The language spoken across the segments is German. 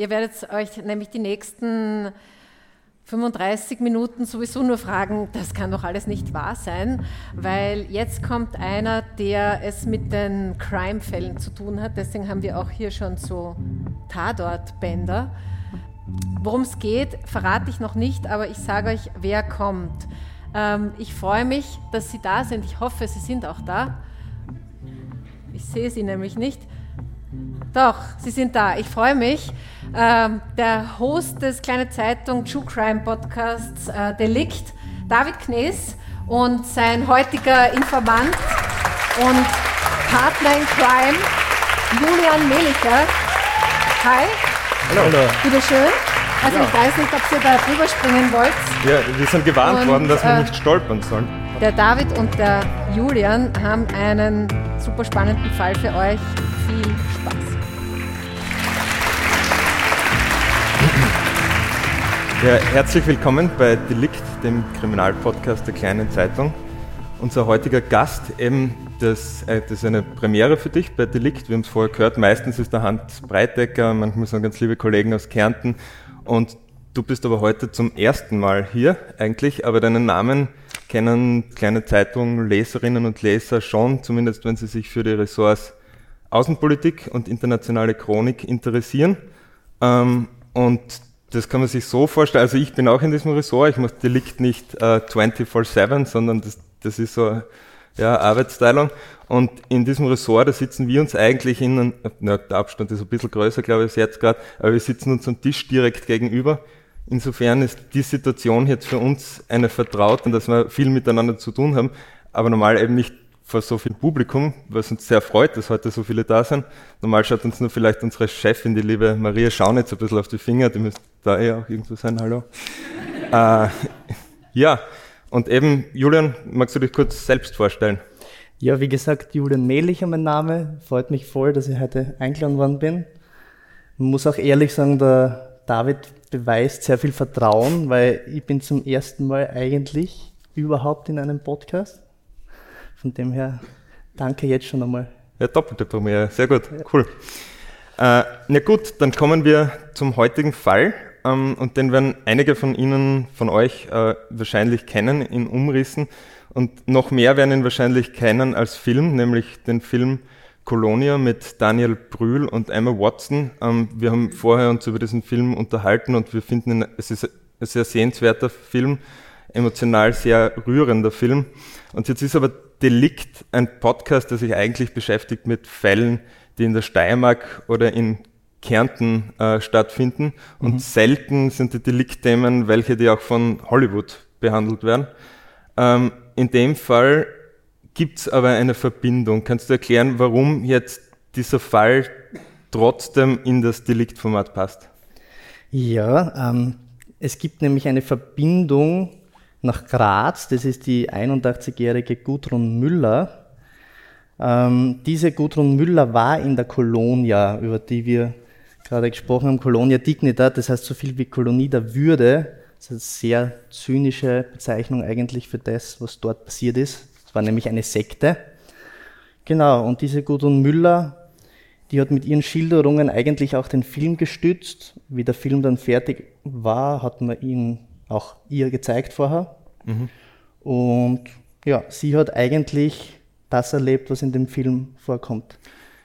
Ihr werdet euch nämlich die nächsten 35 Minuten sowieso nur fragen, das kann doch alles nicht wahr sein, weil jetzt kommt einer, der es mit den Crime-Fällen zu tun hat. Deswegen haben wir auch hier schon so Tatort-Bänder. Worum es geht, verrate ich noch nicht, aber ich sage euch, wer kommt. Ähm, ich freue mich, dass Sie da sind. Ich hoffe, Sie sind auch da. Ich sehe Sie nämlich nicht. Doch, Sie sind da. Ich freue mich. Ähm, der Host des Kleine Zeitung True Crime Podcasts äh, Delikt, David Knees und sein heutiger Informant und Partner in Crime, Julian Melicher. Hi. Hallo. Hallo. Bitteschön. Also ja. ich weiß nicht, ob ihr da drüber springen wollt. Ja, wir sind gewarnt und, worden, dass wir äh, nicht stolpern sollen. Der David und der Julian haben einen super spannenden Fall für euch. Viel Spaß. Ja, herzlich willkommen bei Delikt, dem Kriminalpodcast der Kleinen Zeitung. Unser heutiger Gast, eben, das, äh, das ist eine Premiere für dich bei Delikt. Wir haben es vorher gehört, meistens ist der Hans Breitecker, manchmal sind ganz liebe Kollegen aus Kärnten. Und du bist aber heute zum ersten Mal hier eigentlich, aber deinen Namen kennen kleine Zeitungen, Leserinnen und Leser schon, zumindest wenn sie sich für die Ressorts Außenpolitik und internationale Chronik interessieren. Ähm, und das kann man sich so vorstellen. Also ich bin auch in diesem Ressort. Ich mache Delikt nicht äh, 24-7, sondern das, das ist so ja, Arbeitsteilung. Und in diesem Ressort, da sitzen wir uns eigentlich in, na, der Abstand ist ein bisschen größer, glaube ich, jetzt gerade, aber wir sitzen uns am Tisch direkt gegenüber. Insofern ist die Situation jetzt für uns eine vertraute, dass wir viel miteinander zu tun haben, aber normal eben nicht vor so viel Publikum, was uns sehr freut, dass heute so viele da sind. Normal schaut uns nur vielleicht unsere Chefin, die liebe Maria Schaunitz, ein bisschen auf die Finger, die müsste da eh auch irgendwo sein, hallo. äh, ja, und eben, Julian, magst du dich kurz selbst vorstellen? Ja, wie gesagt, Julian Mehlicher mein Name. Freut mich voll, dass ich heute eingeladen worden bin. Man muss auch ehrlich sagen, der David beweist sehr viel Vertrauen, weil ich bin zum ersten Mal eigentlich überhaupt in einem Podcast. Von dem her, danke jetzt schon einmal. Ja, doppelte Premiere, sehr gut, cool. Äh, na gut, dann kommen wir zum heutigen Fall ähm, und den werden einige von Ihnen, von euch äh, wahrscheinlich kennen in Umrissen und noch mehr werden ihn wahrscheinlich kennen als Film, nämlich den Film Colonia mit Daniel Brühl und Emma Watson. Ähm, wir haben vorher uns über diesen Film unterhalten und wir finden, ihn, es ist ein sehr sehenswerter Film, emotional sehr rührender Film. Und jetzt ist aber Delikt ein Podcast, der sich eigentlich beschäftigt mit Fällen, die in der Steiermark oder in Kärnten äh, stattfinden. Und mhm. selten sind die Deliktthemen welche, die auch von Hollywood behandelt werden. Ähm, in dem Fall gibt es aber eine Verbindung. Kannst du erklären, warum jetzt dieser Fall trotzdem in das Deliktformat passt? Ja, ähm, es gibt nämlich eine Verbindung nach Graz. Das ist die 81-jährige Gudrun Müller. Ähm, diese Gudrun Müller war in der Kolonia, über die wir gerade gesprochen haben, Colonia Dignita, das heißt so viel wie Kolonie der Würde. Das ist eine sehr zynische Bezeichnung eigentlich für das, was dort passiert ist. Es war nämlich eine Sekte. Genau, und diese Gudrun Müller, die hat mit ihren Schilderungen eigentlich auch den Film gestützt. Wie der Film dann fertig war, hat man ihn auch ihr gezeigt vorher. Mhm. Und ja, sie hat eigentlich das erlebt, was in dem Film vorkommt.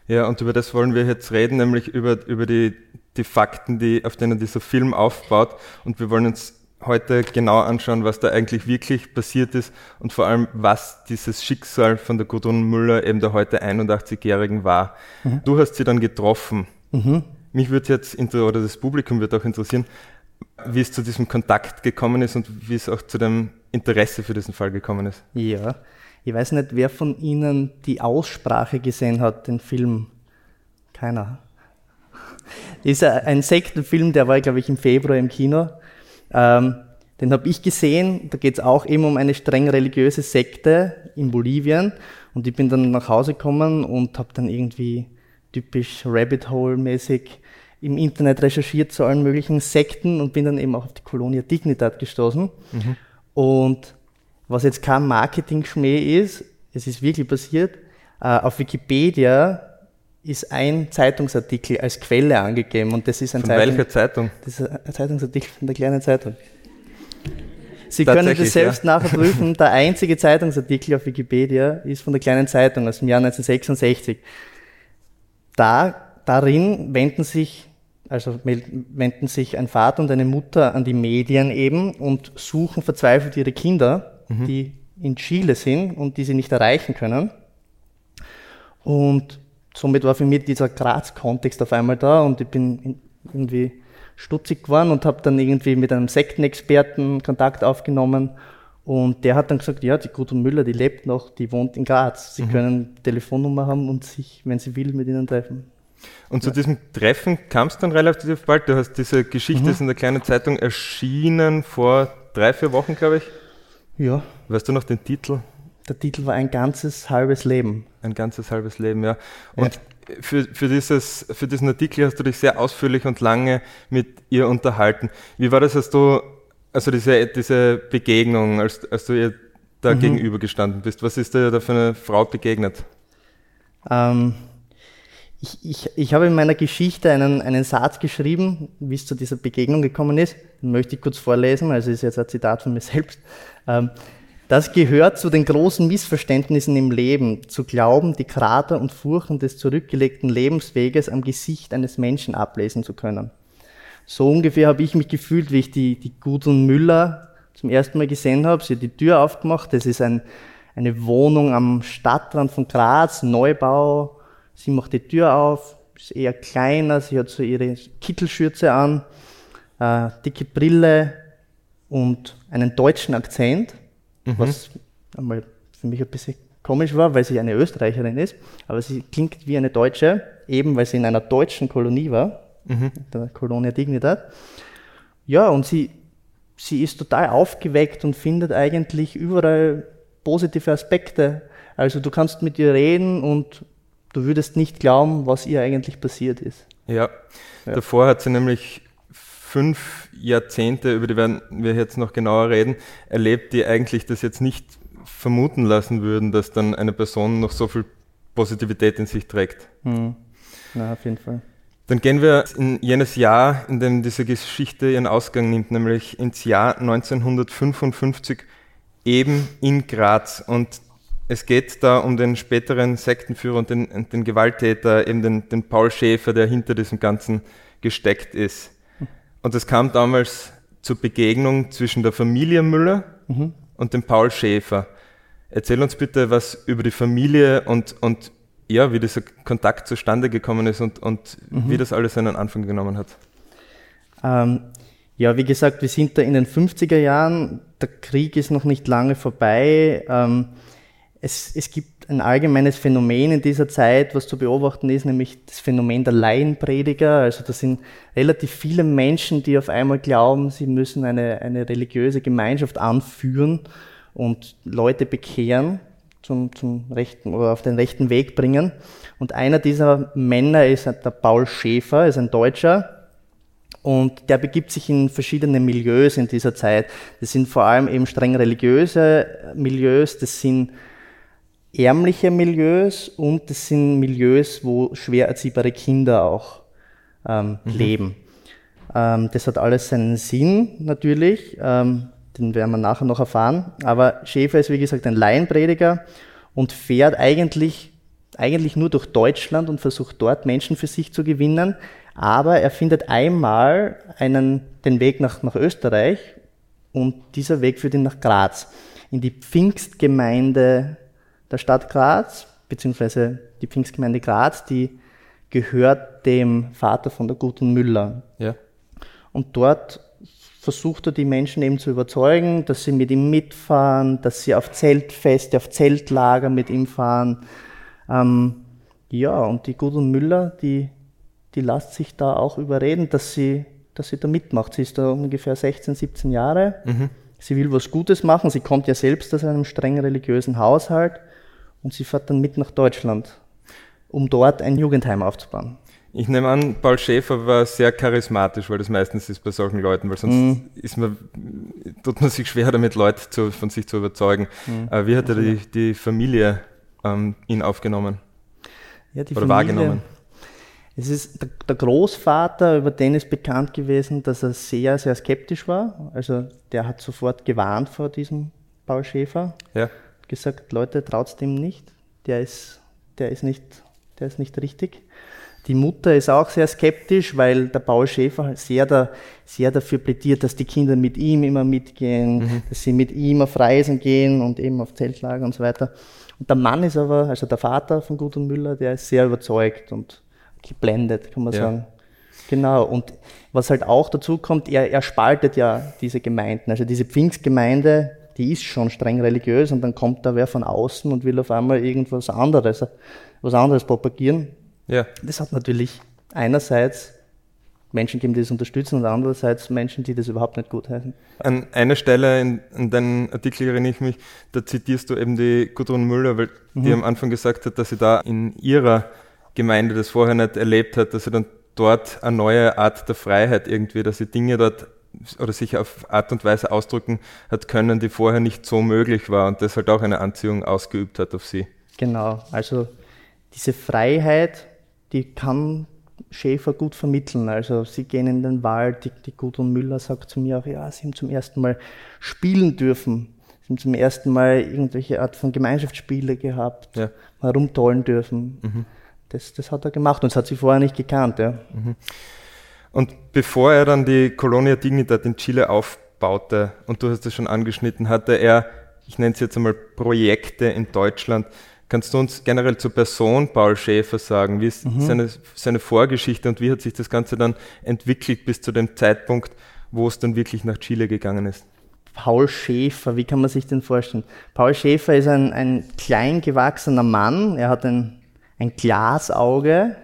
Ja, und über das wollen wir jetzt reden, nämlich über, über die, die Fakten, die, auf denen dieser Film aufbaut. Und wir wollen uns heute genau anschauen, was da eigentlich wirklich passiert ist und vor allem, was dieses Schicksal von der Gudrun Müller, eben der heute 81-Jährigen, war. Mhm. Du hast sie dann getroffen. Mhm. Mich würde jetzt, oder das Publikum wird auch interessieren, wie es zu diesem Kontakt gekommen ist und wie es auch zu dem Interesse für diesen Fall gekommen ist. Ja, ich weiß nicht, wer von Ihnen die Aussprache gesehen hat, den Film. Keiner. Ist ein Sektenfilm, der war, glaube ich, im Februar im Kino. Ähm, den habe ich gesehen. Da geht es auch eben um eine streng religiöse Sekte in Bolivien. Und ich bin dann nach Hause gekommen und habe dann irgendwie typisch Rabbit Hole-mäßig im Internet recherchiert zu allen möglichen Sekten und bin dann eben auch auf die Colonia Dignitat gestoßen. Mhm. Und was jetzt kein Marketing-Schmäh ist, es ist wirklich passiert, äh, auf Wikipedia ist ein Zeitungsartikel als Quelle angegeben und das ist ein von Zeitung, welcher Zeitung? Das ist ein Zeitungsartikel von der kleinen Zeitung. Sie können das selbst ja. nachher prüfen. Der einzige Zeitungsartikel auf Wikipedia ist von der kleinen Zeitung aus dem Jahr 1966. Da, darin wenden sich, also wenden sich ein Vater und eine Mutter an die Medien eben und suchen verzweifelt ihre Kinder, mhm. die in Chile sind und die sie nicht erreichen können. Und somit war für mich dieser Graz-Kontext auf einmal da und ich bin irgendwie stutzig geworden und habe dann irgendwie mit einem Sektenexperten Kontakt aufgenommen. Und der hat dann gesagt, ja, die Gudrun Müller, die lebt noch, die wohnt in Graz. Sie mhm. können Telefonnummer haben und sich, wenn sie will, mit ihnen treffen. Und zu diesem Treffen kam es dann relativ bald. Du hast diese Geschichte mhm. ist in der kleinen Zeitung erschienen vor drei, vier Wochen, glaube ich. Ja. Weißt du noch den Titel? Der Titel war ein ganzes halbes Leben. Ein ganzes halbes Leben, ja. Und ja für, für, dieses, für diesen Artikel hast du dich sehr ausführlich und lange mit ihr unterhalten. Wie war das, als du, also diese, diese Begegnung, als, als du ihr da mhm. gegenübergestanden bist? Was ist dir da für eine Frau begegnet? Ähm, ich, ich, ich habe in meiner Geschichte einen, einen Satz geschrieben, wie es zu dieser Begegnung gekommen ist. Den möchte ich kurz vorlesen, also ist jetzt ein Zitat von mir selbst. Ähm, das gehört zu den großen Missverständnissen im Leben, zu glauben, die Krater und Furchen des zurückgelegten Lebensweges am Gesicht eines Menschen ablesen zu können. So ungefähr habe ich mich gefühlt, wie ich die, die Gudrun Müller zum ersten Mal gesehen habe. Sie hat die Tür aufgemacht. Das ist ein, eine Wohnung am Stadtrand von Graz, Neubau. Sie macht die Tür auf, ist eher kleiner. Sie hat so ihre Kittelschürze an, äh, dicke Brille und einen deutschen Akzent mhm. was einmal für mich ein bisschen komisch war, weil sie eine Österreicherin ist, aber sie klingt wie eine Deutsche, eben weil sie in einer deutschen Kolonie war, mhm. der Colonia Dignidad. Ja, und sie, sie ist total aufgeweckt und findet eigentlich überall positive Aspekte. Also du kannst mit ihr reden und du würdest nicht glauben, was ihr eigentlich passiert ist. Ja, ja. davor hat sie nämlich fünf Jahrzehnte, über die werden wir jetzt noch genauer reden, erlebt, die eigentlich das jetzt nicht vermuten lassen würden, dass dann eine Person noch so viel Positivität in sich trägt. Hm. Na, auf jeden Fall. Dann gehen wir in jenes Jahr, in dem diese Geschichte ihren Ausgang nimmt, nämlich ins Jahr 1955, eben in Graz. Und es geht da um den späteren Sektenführer und den, den Gewalttäter, eben den, den Paul Schäfer, der hinter diesem Ganzen gesteckt ist. Und es kam damals zur Begegnung zwischen der Familie Müller mhm. und dem Paul Schäfer. Erzähl uns bitte was über die Familie und, und ja, wie dieser Kontakt zustande gekommen ist und, und mhm. wie das alles seinen Anfang genommen hat. Ähm, ja, wie gesagt, wir sind da in den 50er Jahren. Der Krieg ist noch nicht lange vorbei. Ähm, es, es gibt ein allgemeines Phänomen in dieser Zeit, was zu beobachten ist, nämlich das Phänomen der Laienprediger. Also das sind relativ viele Menschen, die auf einmal glauben, sie müssen eine, eine religiöse Gemeinschaft anführen und Leute bekehren zum, zum rechten oder auf den rechten Weg bringen. Und einer dieser Männer ist der Paul Schäfer, ist ein Deutscher. Und der begibt sich in verschiedene Milieus in dieser Zeit. Das sind vor allem eben streng religiöse Milieus, das sind ärmliche Milieus und das sind Milieus, wo schwer erziehbare Kinder auch ähm, mhm. leben. Ähm, das hat alles seinen Sinn natürlich, ähm, den werden wir nachher noch erfahren. Aber Schäfer ist wie gesagt ein Laienprediger und fährt eigentlich, eigentlich nur durch Deutschland und versucht dort Menschen für sich zu gewinnen. Aber er findet einmal einen, den Weg nach, nach Österreich und dieser Weg führt ihn nach Graz, in die Pfingstgemeinde der Stadt Graz, beziehungsweise die Pfingstgemeinde Graz, die gehört dem Vater von der guten Müller. Ja. Und dort versucht er die Menschen eben zu überzeugen, dass sie mit ihm mitfahren, dass sie auf Zeltfeste, auf Zeltlager mit ihm fahren. Ähm, ja, und die Gudrun Müller, die, die lässt sich da auch überreden, dass sie, dass sie da mitmacht. Sie ist da ungefähr 16, 17 Jahre. Mhm. Sie will was Gutes machen. Sie kommt ja selbst aus einem streng religiösen Haushalt und sie fährt dann mit nach Deutschland, um dort ein Jugendheim aufzubauen. Ich nehme an, Paul Schäfer war sehr charismatisch, weil das meistens ist bei solchen Leuten, weil sonst mm. ist man, tut man sich schwer damit, Leute zu, von sich zu überzeugen. Mm. wie hat er die, die Familie ähm, ihn aufgenommen? Ja, die Oder Familie, wahrgenommen? Es ist der, der, Großvater, über den ist bekannt gewesen, dass er sehr, sehr skeptisch war. Also der hat sofort gewarnt vor diesem Paul Schäfer. Ja. Gesagt, Leute, traut dem nicht. Der ist, der ist nicht, der ist nicht richtig. Die Mutter ist auch sehr skeptisch, weil der Paul Schäfer sehr, da, sehr dafür plädiert, dass die Kinder mit ihm immer mitgehen, mhm. dass sie mit ihm auf Reisen gehen und eben auf Zeltlager und so weiter. Und der Mann ist aber, also der Vater von Gudrun Müller, der ist sehr überzeugt und geblendet, kann man ja. sagen. Genau. Und was halt auch dazu kommt, er, er spaltet ja diese Gemeinden. Also diese Pfingstgemeinde, die ist schon streng religiös und dann kommt da wer von außen und will auf einmal irgendwas anderes, was anderes propagieren. Ja. Das hat natürlich einerseits Menschen geben, die das unterstützen und andererseits Menschen, die das überhaupt nicht gut heißen. An einer Stelle in, in deinem Artikel erinnere ich mich, da zitierst du eben die Gudrun Müller, weil mhm. die am Anfang gesagt hat, dass sie da in ihrer Gemeinde das vorher nicht erlebt hat, dass sie dann dort eine neue Art der Freiheit irgendwie, dass sie Dinge dort oder sich auf Art und Weise ausdrücken hat können, die vorher nicht so möglich war und das halt auch eine Anziehung ausgeübt hat auf sie. Genau, also diese Freiheit, die kann Schäfer gut vermitteln. Also sie gehen in den Wald, die, die Gudrun Müller sagt zu mir auch, ja, sie haben zum ersten Mal spielen dürfen. Sie haben zum ersten Mal irgendwelche Art von Gemeinschaftsspiele gehabt, ja. mal rumtollen dürfen. Mhm. Das, das hat er gemacht und das hat sie vorher nicht gekannt. Ja. Mhm. Und bevor er dann die Colonia Dignidad in Chile aufbaute, und du hast es schon angeschnitten, hatte er, ich nenne es jetzt einmal Projekte in Deutschland, Kannst du uns generell zur Person Paul Schäfer sagen? Wie ist mhm. seine, seine Vorgeschichte und wie hat sich das Ganze dann entwickelt bis zu dem Zeitpunkt, wo es dann wirklich nach Chile gegangen ist? Paul Schäfer, wie kann man sich den vorstellen? Paul Schäfer ist ein, ein klein gewachsener Mann. Er hat ein, ein Glasauge,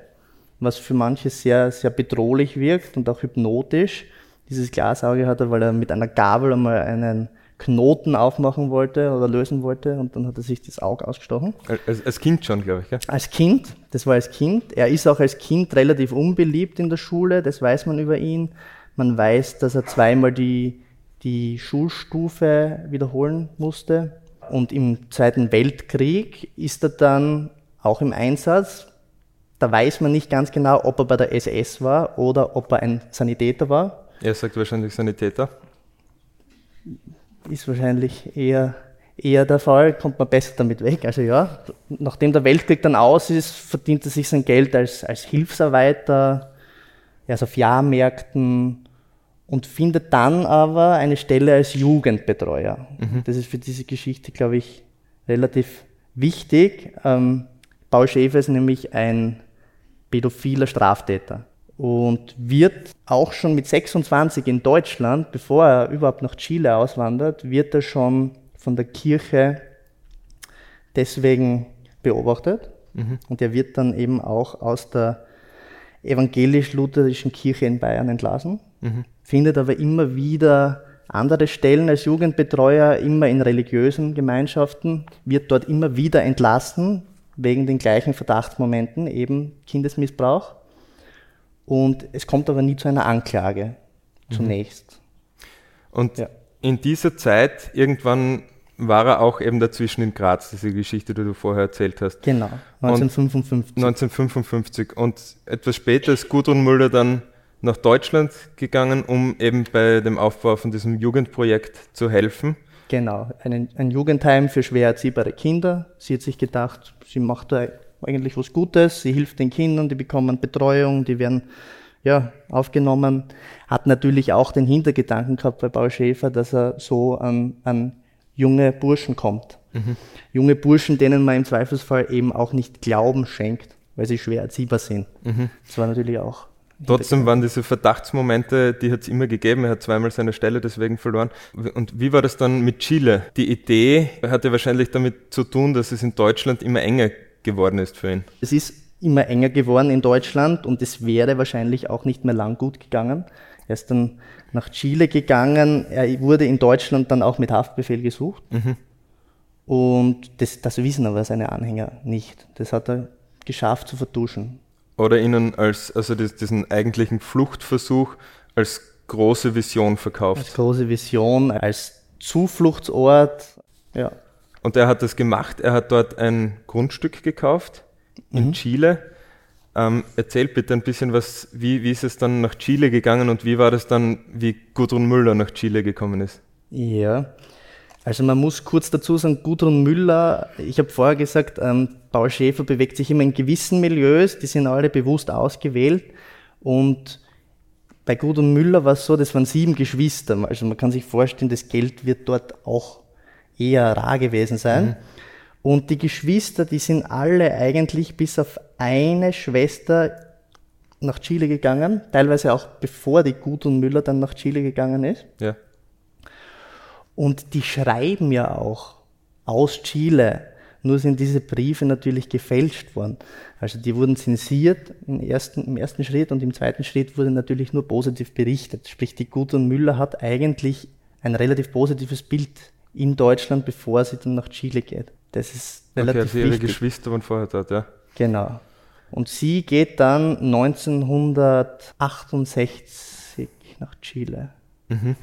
was für manche sehr, sehr bedrohlich wirkt und auch hypnotisch. Dieses Glasauge hat er, weil er mit einer Gabel einmal einen Knoten aufmachen wollte oder lösen wollte und dann hat er sich das Auge ausgestochen. Als, als Kind schon, glaube ich, ja? Als Kind, das war als Kind. Er ist auch als Kind relativ unbeliebt in der Schule, das weiß man über ihn. Man weiß, dass er zweimal die, die Schulstufe wiederholen musste. Und im Zweiten Weltkrieg ist er dann auch im Einsatz. Da weiß man nicht ganz genau, ob er bei der SS war oder ob er ein Sanitäter war. Er sagt wahrscheinlich Sanitäter ist wahrscheinlich eher, eher der Fall, kommt man besser damit weg. Also ja, nachdem der Weltkrieg dann aus ist, verdient er sich sein Geld als, als Hilfsarbeiter, also auf Jahrmärkten und findet dann aber eine Stelle als Jugendbetreuer. Mhm. Das ist für diese Geschichte, glaube ich, relativ wichtig. Ähm, Paul Schäfer ist nämlich ein pädophiler Straftäter und wird auch schon mit 26 in Deutschland, bevor er überhaupt nach Chile auswandert, wird er schon von der Kirche deswegen beobachtet. Mhm. Und er wird dann eben auch aus der evangelisch-lutherischen Kirche in Bayern entlassen, mhm. findet aber immer wieder andere Stellen als Jugendbetreuer, immer in religiösen Gemeinschaften, wird dort immer wieder entlassen, wegen den gleichen Verdachtsmomenten, eben Kindesmissbrauch und es kommt aber nie zu einer Anklage mhm. zunächst. Und ja. in dieser Zeit, irgendwann war er auch eben dazwischen in Graz, diese Geschichte, die du vorher erzählt hast. Genau, 1955. Und 1955. Und etwas später ist Gudrun Müller dann nach Deutschland gegangen, um eben bei dem Aufbau von diesem Jugendprojekt zu helfen. Genau, ein, ein Jugendheim für schwer erziehbare Kinder. Sie hat sich gedacht, sie macht da eigentlich was Gutes. Sie hilft den Kindern, die bekommen Betreuung, die werden ja, aufgenommen. Hat natürlich auch den Hintergedanken gehabt bei Paul Schäfer, dass er so an, an junge Burschen kommt. Mhm. Junge Burschen, denen man im Zweifelsfall eben auch nicht Glauben schenkt, weil sie schwer erziehbar sind. Mhm. Das war natürlich auch. Trotzdem waren diese Verdachtsmomente, die hat es immer gegeben. Er hat zweimal seine Stelle deswegen verloren. Und wie war das dann mit Chile? Die Idee hatte wahrscheinlich damit zu tun, dass es in Deutschland immer enger geworden ist für ihn. Es ist immer enger geworden in Deutschland und es wäre wahrscheinlich auch nicht mehr lang gut gegangen. Er ist dann nach Chile gegangen. Er wurde in Deutschland dann auch mit Haftbefehl gesucht. Mhm. Und das, das wissen aber seine Anhänger nicht. Das hat er geschafft zu vertuschen. Oder ihnen als, also diesen eigentlichen Fluchtversuch als große Vision verkauft. Als große Vision, als Zufluchtsort, ja. Und er hat das gemacht. Er hat dort ein Grundstück gekauft in mhm. Chile Ähm, erzählt bitte ein bisschen was, wie, wie ist es dann nach Chile gegangen und wie war das dann, wie Gudrun Müller nach Chile gekommen ist? Ja, also man muss kurz dazu sagen, Gudrun Müller, ich habe vorher gesagt, ähm, Paul Schäfer bewegt sich immer in gewissen Milieus, die sind alle bewusst ausgewählt und bei Gudrun Müller war es so, das waren sieben Geschwister, also man kann sich vorstellen, das Geld wird dort auch eher rar gewesen sein. Mhm. Und die Geschwister, die sind alle eigentlich bis auf eine Schwester nach Chile gegangen, teilweise auch bevor die Gudrun Müller dann nach Chile gegangen ist. Ja. Und die schreiben ja auch aus Chile, nur sind diese Briefe natürlich gefälscht worden. Also die wurden zensiert im ersten, im ersten Schritt und im zweiten Schritt wurde natürlich nur positiv berichtet. Sprich, die Gudrun Müller hat eigentlich ein relativ positives Bild in Deutschland, bevor sie dann nach Chile geht. Das ist relativ okay, also ihre wichtig. Geschwister waren vorher dort, ja. Genau. Und sie geht dann 1968 nach Chile. Mhm.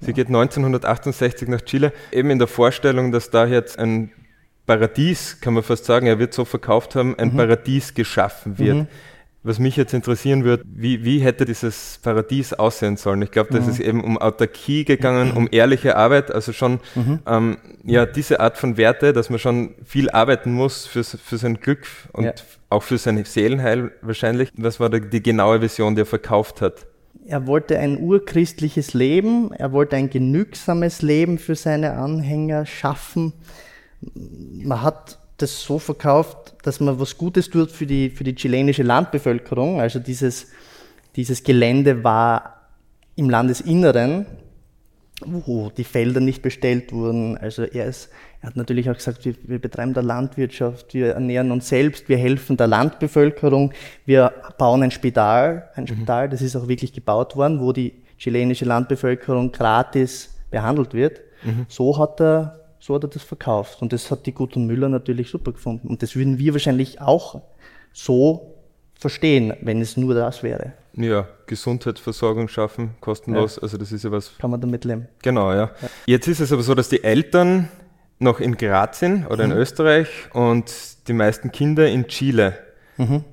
Sie geht 1968 nach Chile, eben in der Vorstellung, dass da jetzt ein Paradies, kann man fast sagen, er wird so verkauft haben, ein mhm. Paradies geschaffen wird. Mhm. Was mich jetzt interessieren würde, wie, wie hätte dieses Paradies aussehen sollen? Ich glaube, das mhm. ist eben um Autarkie gegangen, um ehrliche Arbeit, also schon mhm. ähm, ja diese Art von Werte, dass man schon viel arbeiten muss für, für sein Glück und ja. auch für sein Seelenheil wahrscheinlich. Was war die, die genaue Vision, die er verkauft hat? Er wollte ein urchristliches Leben, er wollte ein genügsames Leben für seine Anhänger schaffen. Man hat das so verkauft, dass man was Gutes tut für die, für die chilenische Landbevölkerung. Also dieses, dieses Gelände war im Landesinneren, wo die Felder nicht bestellt wurden. Also er, ist, er hat natürlich auch gesagt, wir, wir betreiben da Landwirtschaft, wir ernähren uns selbst, wir helfen der Landbevölkerung, wir bauen ein Spital, ein mhm. Spital, das ist auch wirklich gebaut worden, wo die chilenische Landbevölkerung gratis behandelt wird. Mhm. So hat er so hat er das verkauft. Und das hat die Gudrun Müller natürlich super gefunden. Und das würden wir wahrscheinlich auch so verstehen, wenn es nur das wäre. Ja, Gesundheitsversorgung schaffen, kostenlos, ja. also das ist ja was. Kann man damit leben. Genau, ja. ja. Jetzt ist es aber so, dass die Eltern noch in Graz sind oder mhm. in Österreich und die meisten Kinder in Chile. Mhm.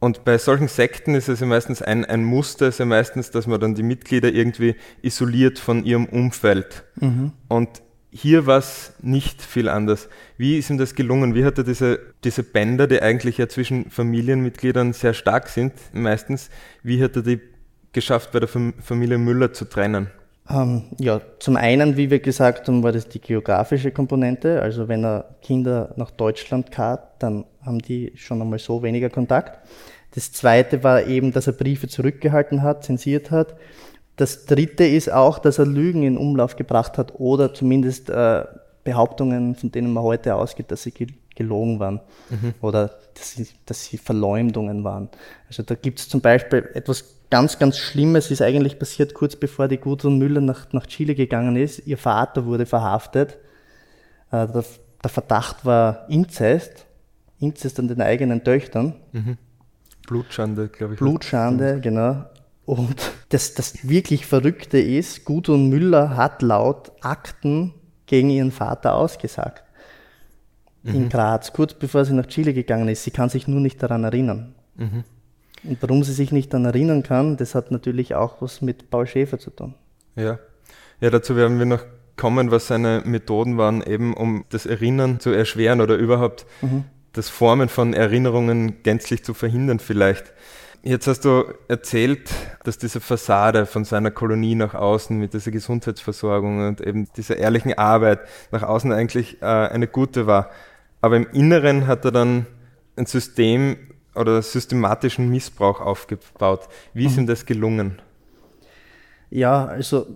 Und bei solchen Sekten ist es ja meistens ein, ein Muster, ist ja meistens, dass man dann die Mitglieder irgendwie isoliert von ihrem Umfeld. Mhm. Und hier war es nicht viel anders. Wie ist ihm das gelungen? Wie hat er diese, diese Bänder, die eigentlich ja zwischen Familienmitgliedern sehr stark sind, meistens, wie hat er die geschafft, bei der Familie Müller zu trennen? Ähm, ja, zum einen, wie wir gesagt haben, war das die geografische Komponente. Also wenn er Kinder nach Deutschland kam, dann haben die schon einmal so weniger Kontakt. Das zweite war eben, dass er Briefe zurückgehalten hat, zensiert hat. Das dritte ist auch, dass er Lügen in Umlauf gebracht hat oder zumindest äh, Behauptungen, von denen man heute ausgeht, dass sie gelogen waren mhm. oder dass sie, dass sie Verleumdungen waren. Also da gibt es zum Beispiel etwas ganz, ganz Schlimmes, ist eigentlich passiert kurz bevor die Gudrun Müller nach, nach Chile gegangen ist. Ihr Vater wurde verhaftet. Äh, der, der, Verdacht war Inzest. Inzest an den eigenen Töchtern. Mhm. Blutschande, glaube ich. Blutschande, genau. Und das, das wirklich Verrückte ist, Gudrun Müller hat laut Akten gegen ihren Vater ausgesagt. Mhm. In Graz, kurz bevor sie nach Chile gegangen ist. Sie kann sich nur nicht daran erinnern. Mhm. Und warum sie sich nicht daran erinnern kann, das hat natürlich auch was mit Paul Schäfer zu tun. Ja, ja dazu werden wir noch kommen, was seine Methoden waren, eben um das Erinnern zu erschweren oder überhaupt mhm. das Formen von Erinnerungen gänzlich zu verhindern vielleicht. Jetzt hast du erzählt, dass diese Fassade von seiner Kolonie nach außen mit dieser Gesundheitsversorgung und eben dieser ehrlichen Arbeit nach außen eigentlich äh, eine gute war. Aber im Inneren hat er dann ein System oder systematischen Missbrauch aufgebaut. Wie ist mhm. ihm das gelungen? Ja, also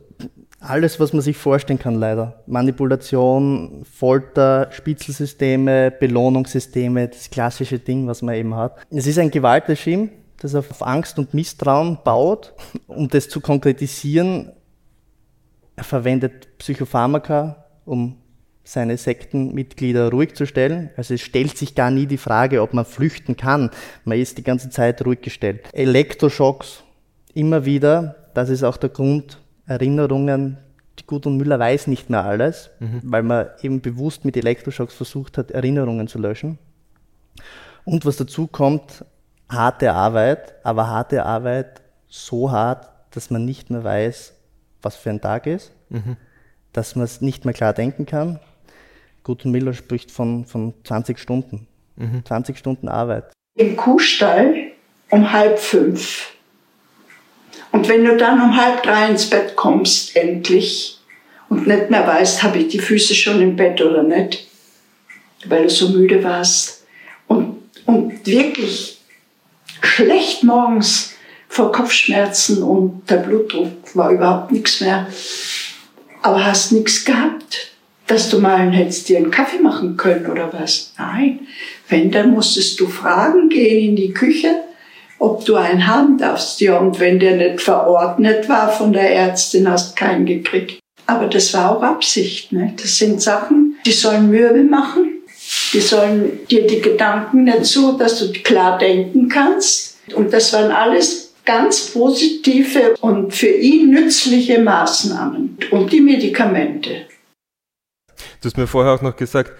alles, was man sich vorstellen kann, leider. Manipulation, Folter, Spitzelsysteme, Belohnungssysteme, das klassische Ding, was man eben hat. Es ist ein Gewaltregime, das auf Angst und Misstrauen baut. Um das zu konkretisieren, er verwendet Psychopharmaka, um seine Sektenmitglieder ruhig zu stellen. Also es stellt sich gar nie die Frage, ob man flüchten kann. Man ist die ganze Zeit ruhig gestellt. Elektroschocks, immer wieder. Das ist auch der Grund, Erinnerungen. Die Gudrun Müller weiß nicht mehr alles, mhm. weil man eben bewusst mit Elektroschocks versucht hat, Erinnerungen zu löschen. Und was dazu kommt, harte Arbeit, aber harte Arbeit so hart, dass man nicht mehr weiß, was für ein Tag ist, mhm. dass man es nicht mehr klar denken kann. Guten Miller spricht von, von 20 Stunden, mhm. 20 Stunden Arbeit. Im Kuhstall um halb fünf. Und wenn du dann um halb drei ins Bett kommst, endlich, und nicht mehr weißt, habe ich die Füße schon im Bett oder nicht, weil du so müde warst, und, und wirklich schlecht morgens vor Kopfschmerzen und der Blutdruck war überhaupt nichts mehr. Aber hast nichts gehabt, dass du mal hättest dir einen Kaffee machen können oder was. Nein, wenn, dann musstest du fragen, gehen in die Küche, ob du einen haben darfst. Ja, und wenn der nicht verordnet war von der Ärztin, hast keinen gekriegt. Aber das war auch Absicht. Ne? Das sind Sachen, die sollen Mürbe machen die sollen dir die Gedanken dazu, dass du klar denken kannst. Und das waren alles ganz positive und für ihn nützliche Maßnahmen und die Medikamente. Du hast mir vorher auch noch gesagt,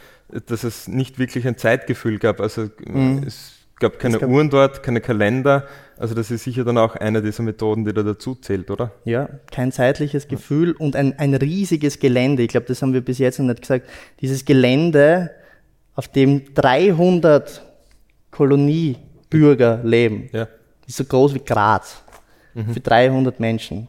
dass es nicht wirklich ein Zeitgefühl gab. Also mhm. es gab keine es gab Uhren dort, keine Kalender. Also das ist sicher dann auch eine dieser Methoden, die da dazu zählt, oder? Ja, kein zeitliches Gefühl und ein, ein riesiges Gelände. Ich glaube, das haben wir bis jetzt noch nicht gesagt. Dieses Gelände auf dem 300 Koloniebürger leben. Ja. ist so groß wie Graz. Mhm. Für 300 Menschen.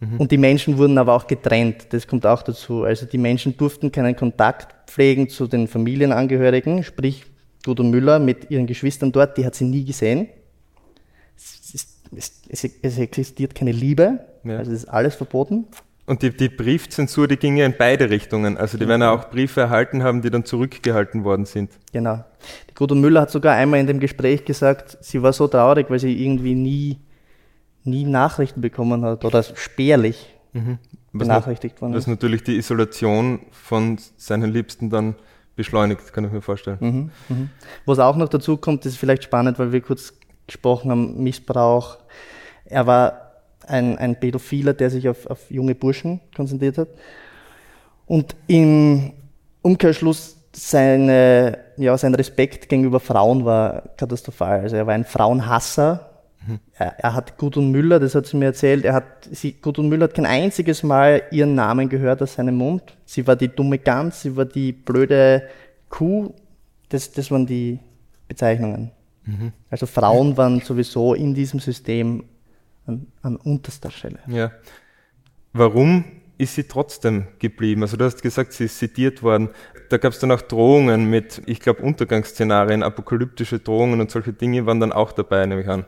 Mhm. Und die Menschen wurden aber auch getrennt. Das kommt auch dazu. Also die Menschen durften keinen Kontakt pflegen zu den Familienangehörigen, sprich Gudrun Müller mit ihren Geschwistern dort, die hat sie nie gesehen. Es, es, es, es existiert keine Liebe, ja. also es ist alles verboten. Und die, die Briefzensur, die ging ja in beide Richtungen. Also die mhm. werden ja auch Briefe erhalten haben, die dann zurückgehalten worden sind. Genau. Die Gudrun Müller hat sogar einmal in dem Gespräch gesagt, sie war so traurig, weil sie irgendwie nie, nie Nachrichten bekommen hat oder spärlich mhm. benachrichtigt worden ist. Was natürlich die Isolation von seinen Liebsten dann beschleunigt, kann ich mir vorstellen. Mhm. Mhm. Was auch noch dazu kommt, ist vielleicht spannend, weil wir kurz gesprochen haben, Missbrauch. Er war ein, ein Pädophiler, der sich auf, auf junge Burschen konzentriert hat. Und im Umkehrschluss seine, ja, sein Respekt gegenüber Frauen war katastrophal. Also er war ein Frauenhasser. Mhm. Er, er, hat Gudrun Müller, das hat sie mir erzählt, er hat, sie, Gudrun Müller hat kein einziges Mal ihren Namen gehört aus seinem Mund. Sie war die dumme Gans, sie war die blöde Kuh. Das, das waren die Bezeichnungen. Mhm. Also Frauen waren sowieso in diesem System an, an unterster Stelle. Ja. Warum ist sie trotzdem geblieben? Also du hast gesagt, sie ist zitiert worden. Da gab es dann auch Drohungen mit, ich glaube, Untergangsszenarien, apokalyptische Drohungen und solche Dinge waren dann auch dabei, nehme ich an.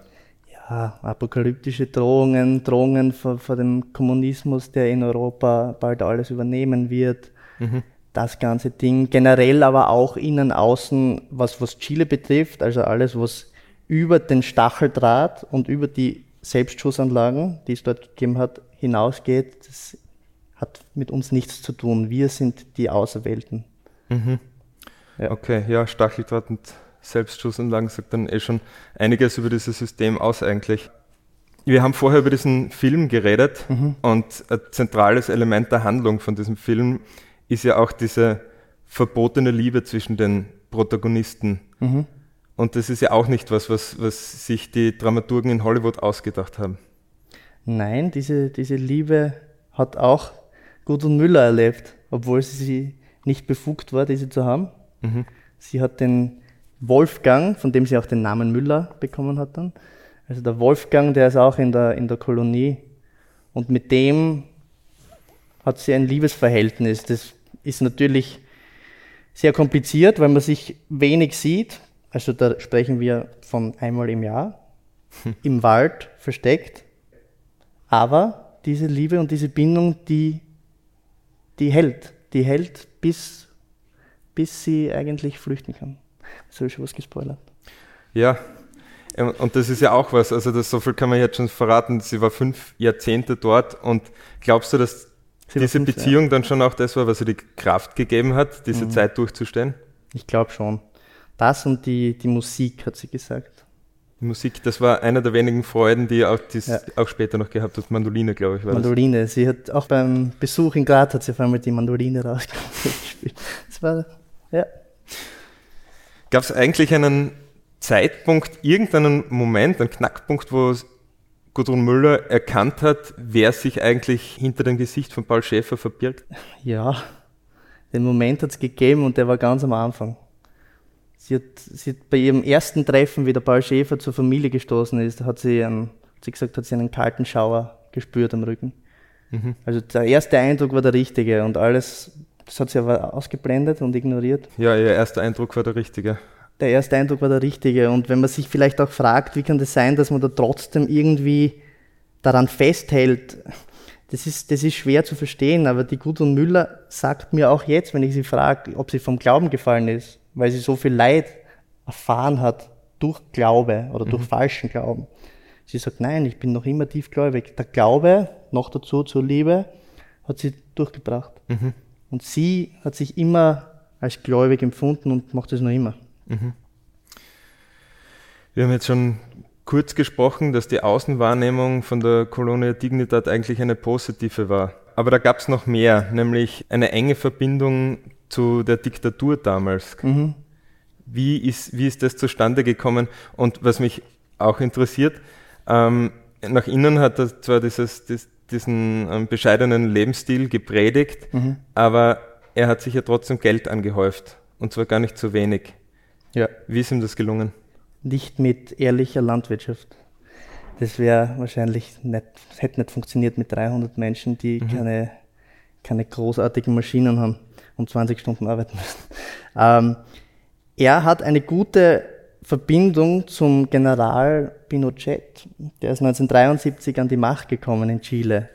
Ja, apokalyptische Drohungen, Drohungen vor, vor dem Kommunismus, der in Europa bald alles übernehmen wird. Mhm. Das ganze Ding. Generell aber auch innen, außen, was, was Chile betrifft, also alles, was über den Stacheldraht und über die Selbstschussanlagen, die es dort gegeben hat, hinausgeht, das hat mit uns nichts zu tun. Wir sind die Auserwählten. Mhm. Ja. Okay, ja, Stacheldraht und Selbstschussanlagen sagt dann eh schon einiges über dieses System aus eigentlich. Wir haben vorher über diesen Film geredet mhm. und ein zentrales Element der Handlung von diesem Film ist ja auch diese verbotene Liebe zwischen den Protagonisten. Mhm. Und das ist ja auch nicht was, was, was sich die Dramaturgen in Hollywood ausgedacht haben. Nein, diese, diese Liebe hat auch Gudrun Müller erlebt, obwohl sie nicht befugt war, diese zu haben. Mhm. Sie hat den Wolfgang, von dem sie auch den Namen Müller bekommen hat dann. Also der Wolfgang, der ist auch in der, in der Kolonie. Und mit dem hat sie ein Liebesverhältnis. Das ist natürlich sehr kompliziert, weil man sich wenig sieht. Also da sprechen wir von einmal im Jahr, im Wald versteckt. Aber diese Liebe und diese Bindung, die, die hält. Die hält bis, bis sie eigentlich flüchten kann. So ist schon was gespoilert. Ja, ähm, und das ist ja auch was, also das, so viel kann man jetzt schon verraten, sie war fünf Jahrzehnte dort und glaubst du, dass sie diese fünf, Beziehung ja. dann schon auch das war, was ihr die Kraft gegeben hat, diese mhm. Zeit durchzustehen? Ich glaube schon. Das und die, die Musik, hat sie gesagt. Die Musik, das war einer der wenigen Freuden, die auch, ja. auch später noch gehabt hat. Mandoline, glaube ich, war Mandoline. Das. Sie hat auch beim Besuch in Graz hat sie auf einmal die Mandoline rausgespielt. Das war, ja. Gab es eigentlich einen Zeitpunkt, irgendeinen Moment, einen Knackpunkt, wo Gudrun Müller erkannt hat, wer sich eigentlich hinter dem Gesicht von Paul Schäfer verbirgt? Ja, den Moment hat es gegeben und der war ganz am Anfang. Sie hat, sie hat bei ihrem ersten Treffen, wie der Paul Schäfer zur Familie gestoßen ist, hat sie, einen, hat sie gesagt, hat sie einen kalten Schauer gespürt am Rücken. Mhm. Also der erste Eindruck war der richtige und alles, das hat sie aber ausgeblendet und ignoriert. Ja, ihr erster Eindruck war der richtige. Der erste Eindruck war der richtige und wenn man sich vielleicht auch fragt, wie kann das sein, dass man da trotzdem irgendwie daran festhält, das ist, das ist schwer zu verstehen, aber die Gudrun Müller sagt mir auch jetzt, wenn ich sie frage, ob sie vom Glauben gefallen ist, weil sie so viel Leid erfahren hat durch Glaube oder durch mhm. falschen Glauben. Sie sagt, nein, ich bin noch immer tiefgläubig. Der Glaube, noch dazu zur Liebe, hat sie durchgebracht. Mhm. Und sie hat sich immer als gläubig empfunden und macht es noch immer. Mhm. Wir haben jetzt schon kurz gesprochen, dass die Außenwahrnehmung von der Colonia Dignidad eigentlich eine positive war. Aber da gab es noch mehr, nämlich eine enge Verbindung zu der Diktatur damals. Mhm. Wie, ist, wie ist das zustande gekommen? Und was mich auch interessiert, ähm, nach innen hat er zwar dieses, das, diesen ähm, bescheidenen Lebensstil gepredigt, mhm. aber er hat sich ja trotzdem Geld angehäuft. Und zwar gar nicht zu wenig. Ja. Wie ist ihm das gelungen? Nicht mit ehrlicher Landwirtschaft. Das wäre wahrscheinlich nicht, hätte nicht funktioniert mit 300 Menschen, die mhm. keine, keine großartigen Maschinen haben und 20 Stunden arbeiten müssen. Ähm, er hat eine gute Verbindung zum General Pinochet. Der ist 1973 an die Macht gekommen in Chile.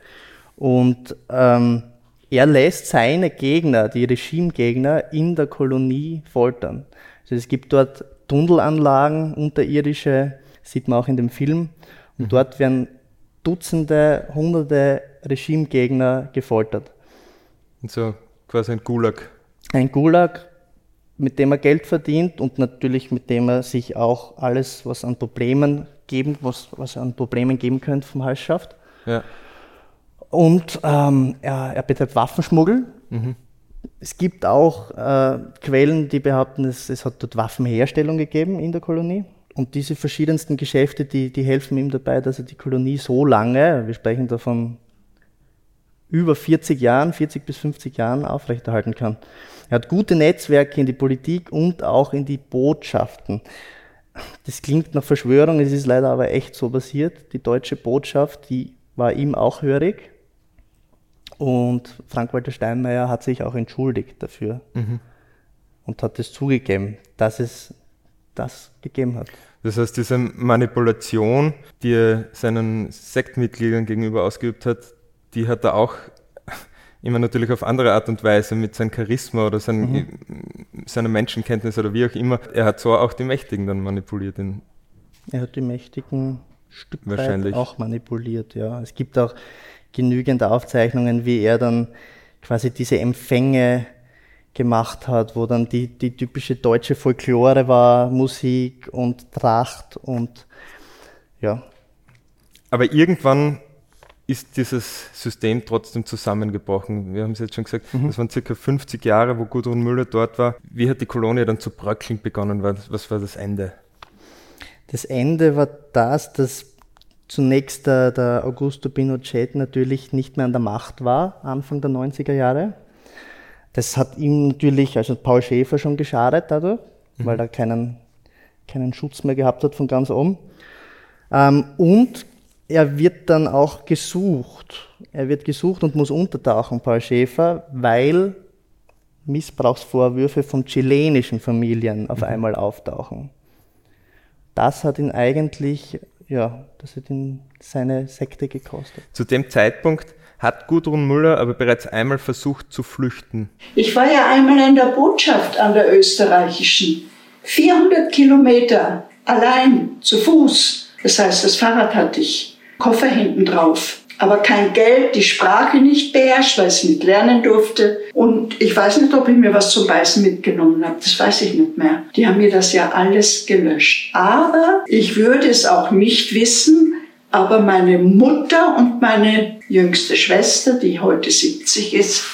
Und ähm, er lässt seine Gegner, die Regimegegner, in der Kolonie foltern. Also es gibt dort Tunnelanlagen, unterirdische, sieht man auch in dem Film. Und mhm. dort werden Dutzende, Hunderte Regimegegner gefoltert. Und so quasi ein Gulag. Ein Gulag, mit dem er Geld verdient und natürlich mit dem er sich auch alles, was an Problemen geben, was, was an Problemen geben könnte, vom Hals schafft. Ja. Und ähm, er, er betreibt Waffenschmuggel. Mhm. Es gibt auch äh, Quellen, die behaupten, es, es hat dort Waffenherstellung gegeben in der Kolonie. Und diese verschiedensten Geschäfte, die, die helfen ihm dabei, dass er die Kolonie so lange, wir sprechen davon über 40 Jahren, 40 bis 50 Jahren aufrechterhalten kann. Er hat gute Netzwerke in die Politik und auch in die Botschaften. Das klingt nach Verschwörung, es ist leider aber echt so passiert. Die deutsche Botschaft, die war ihm auch hörig. Und Frank-Walter Steinmeier hat sich auch entschuldigt dafür mhm. und hat es zugegeben, dass es das gegeben hat. Das heißt, diese Manipulation, die er seinen Sektmitgliedern gegenüber ausgeübt hat, die hat er auch immer natürlich auf andere Art und Weise mit seinem Charisma oder sein, mhm. seiner Menschenkenntnis oder wie auch immer. Er hat so auch die Mächtigen dann manipuliert. er hat die Mächtigen Stück weit auch manipuliert, ja. Es gibt auch genügend Aufzeichnungen, wie er dann quasi diese Empfänge gemacht hat, wo dann die, die typische deutsche Folklore war, Musik und Tracht und ja. Aber irgendwann ist dieses System trotzdem zusammengebrochen. Wir haben es jetzt schon gesagt, mhm. das waren circa 50 Jahre, wo Gudrun Müller dort war. Wie hat die Kolonie dann zu bröckeln begonnen? Was war das Ende? Das Ende war das, dass zunächst der, der Augusto Pinochet natürlich nicht mehr an der Macht war, Anfang der 90er Jahre. Das hat ihm natürlich, also Paul Schäfer schon geschadet dadurch, mhm. weil er keinen, keinen Schutz mehr gehabt hat von ganz oben. Ähm, und er wird dann auch gesucht. Er wird gesucht und muss untertauchen, Paul Schäfer, weil Missbrauchsvorwürfe von chilenischen Familien auf mhm. einmal auftauchen. Das hat ihn eigentlich, ja, das hat ihn seine Sekte gekostet. Zu dem Zeitpunkt hat Gudrun Müller aber bereits einmal versucht zu flüchten. Ich war ja einmal in der Botschaft an der österreichischen. 400 Kilometer allein zu Fuß. Das heißt, das Fahrrad hatte ich. Koffer hinten drauf. Aber kein Geld, die Sprache nicht beherrscht, weil ich nicht lernen durfte. Und ich weiß nicht, ob ich mir was zum Beißen mitgenommen habe. Das weiß ich nicht mehr. Die haben mir das ja alles gelöscht. Aber ich würde es auch nicht wissen. Aber meine Mutter und meine jüngste Schwester, die heute 70 ist,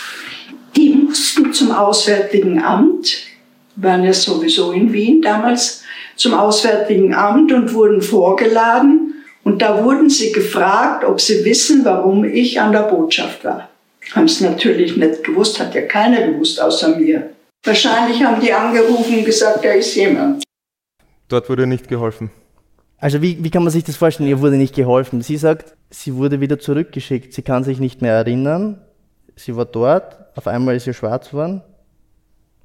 die mussten zum Auswärtigen Amt, waren ja sowieso in Wien damals, zum Auswärtigen Amt und wurden vorgeladen. Und da wurden sie gefragt, ob sie wissen, warum ich an der Botschaft war. Haben es natürlich nicht gewusst, hat ja keiner gewusst außer mir. Wahrscheinlich haben die angerufen und gesagt, da ist jemand. Dort wurde nicht geholfen. Also wie, wie kann man sich das vorstellen? Ihr wurde nicht geholfen. Sie sagt, sie wurde wieder zurückgeschickt. Sie kann sich nicht mehr erinnern. Sie war dort. Auf einmal ist sie schwarz geworden.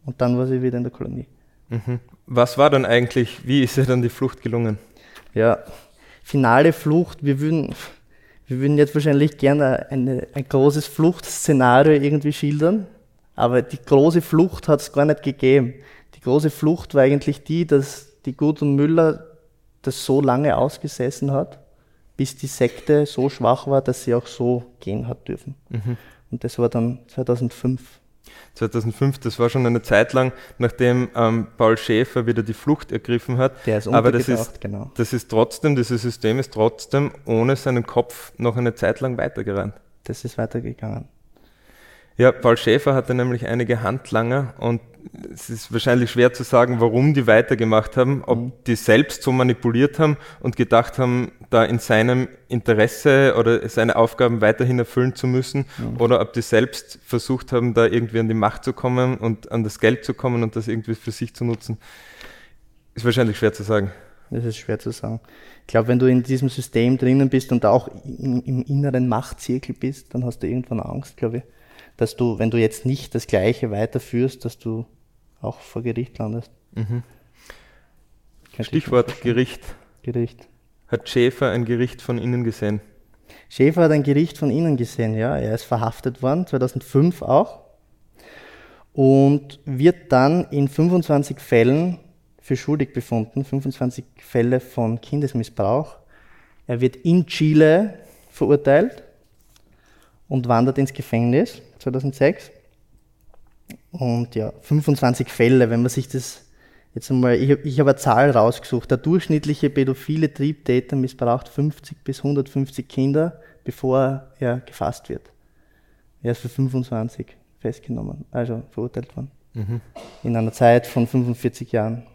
Und dann war sie wieder in der Kolonie. Mhm. Was war dann eigentlich, wie ist ihr dann die Flucht gelungen? Ja, finale Flucht. Wir würden, wir würden jetzt wahrscheinlich gerne eine, ein großes Fluchtszenario irgendwie schildern. Aber die große Flucht hat es gar nicht gegeben. Die große Flucht war eigentlich die, dass die Gudrun Müller das so lange ausgesessen hat, bis die Sekte so schwach war, dass sie auch so gehen hat dürfen. Mhm. Und das war dann 2005. 2005, das war schon eine Zeit lang, nachdem ähm, Paul Schäfer wieder die Flucht ergriffen hat. Der ist Aber das ist, genau. das ist trotzdem, dieses System ist trotzdem ohne seinen Kopf noch eine Zeit lang weitergerannt. Das ist weitergegangen. Ja, Paul Schäfer hatte nämlich einige Handlanger und es ist wahrscheinlich schwer zu sagen, warum die weitergemacht haben, ob mhm. die selbst so manipuliert haben und gedacht haben, da in seinem Interesse oder seine Aufgaben weiterhin erfüllen zu müssen mhm. oder ob die selbst versucht haben, da irgendwie an die Macht zu kommen und an das Geld zu kommen und das irgendwie für sich zu nutzen. Ist wahrscheinlich schwer zu sagen. Das ist schwer zu sagen. Ich glaube, wenn du in diesem System drinnen bist und auch im, im inneren Machtzirkel bist, dann hast du irgendwann Angst, glaube ich dass du, wenn du jetzt nicht das Gleiche weiterführst, dass du auch vor Gericht landest. Mhm. Stichwort Gericht. Gericht. Hat Schäfer ein Gericht von Ihnen gesehen? Schäfer hat ein Gericht von Ihnen gesehen, ja. Er ist verhaftet worden, 2005 auch. Und wird dann in 25 Fällen für schuldig befunden, 25 Fälle von Kindesmissbrauch. Er wird in Chile verurteilt und wandert ins Gefängnis 2006. Und ja, 25 Fälle, wenn man sich das jetzt einmal, ich, ich habe eine Zahl rausgesucht, der durchschnittliche pädophile Triebtäter missbraucht 50 bis 150 Kinder, bevor er gefasst wird. Er ist für 25 festgenommen, also verurteilt worden. Mhm. In einer Zeit von 45 Jahren.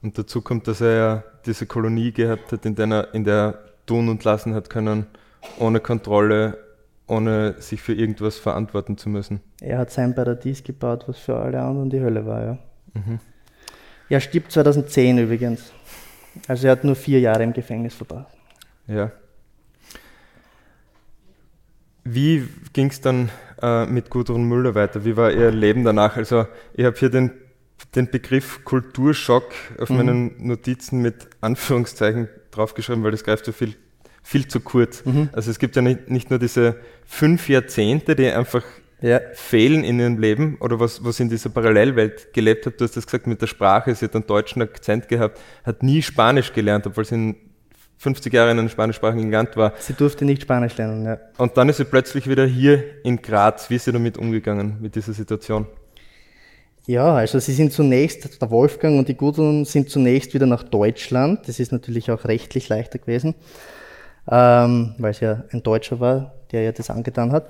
Und dazu kommt, dass er ja diese Kolonie gehabt hat, in der er, in der er tun und lassen hat können, ohne Kontrolle, ohne sich für irgendwas verantworten zu müssen. Er hat sein Paradies gebaut, was für alle anderen die Hölle war, ja. Mhm. Er stirbt 2010 übrigens. Also er hat nur vier Jahre im Gefängnis verbracht. Ja. Wie ging es dann äh, mit Gudrun Müller weiter? Wie war ihr Leben danach? Also ich habe hier den, den Begriff Kulturschock auf mhm. meinen Notizen mit Anführungszeichen draufgeschrieben, weil das greift so viel viel zu kurz. Mhm. Also es gibt ja nicht, nicht nur diese fünf Jahrzehnte, die einfach ja. fehlen in ihrem Leben oder was, was in dieser Parallelwelt gelebt hat. Du hast das gesagt mit der Sprache, sie hat einen deutschen Akzent gehabt, hat nie Spanisch gelernt, obwohl sie in 50 Jahre in einem spanischsprachigen Land war. Sie durfte nicht Spanisch lernen, ja. Und dann ist sie plötzlich wieder hier in Graz. Wie ist sie damit umgegangen, mit dieser Situation? Ja, also sie sind zunächst, der Wolfgang und die Gudrun sind zunächst wieder nach Deutschland. Das ist natürlich auch rechtlich leichter gewesen ähm, weil es ja ein Deutscher war, der ja das angetan hat.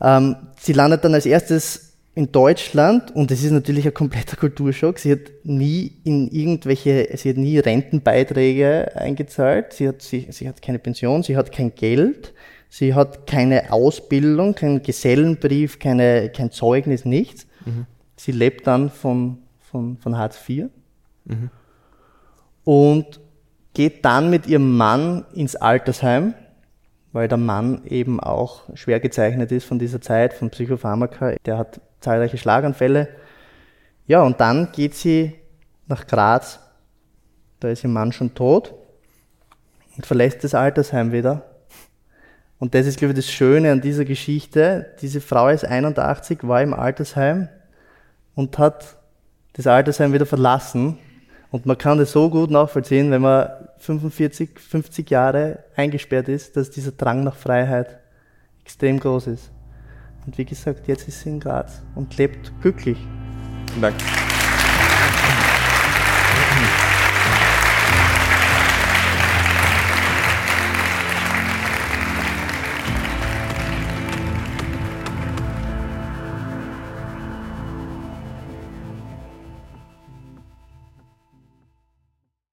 Ähm, sie landet dann als erstes in Deutschland und es ist natürlich ein kompletter Kulturschock. Sie hat nie in irgendwelche, sie hat nie Rentenbeiträge eingezahlt, sie hat, sie, sie hat keine Pension, sie hat kein Geld, sie hat keine Ausbildung, keinen Gesellenbrief, keine, kein Zeugnis, nichts. Mhm. Sie lebt dann von, von, von Hartz IV. Mhm. Und geht dann mit ihrem Mann ins Altersheim, weil der Mann eben auch schwer gezeichnet ist von dieser Zeit, von Psychopharmaka. Der hat zahlreiche Schlaganfälle. Ja, und dann geht sie nach Graz. Da ist ihr Mann schon tot und verlässt das Altersheim wieder. Und das ist, glaube ich, das Schöne an dieser Geschichte. Diese Frau ist 81, war im Altersheim und hat das Altersheim wieder verlassen und man kann das so gut nachvollziehen, wenn man 45, 50 Jahre eingesperrt ist, dass dieser Drang nach Freiheit extrem groß ist. Und wie gesagt, jetzt ist sie in Graz und lebt glücklich. Vielen Dank.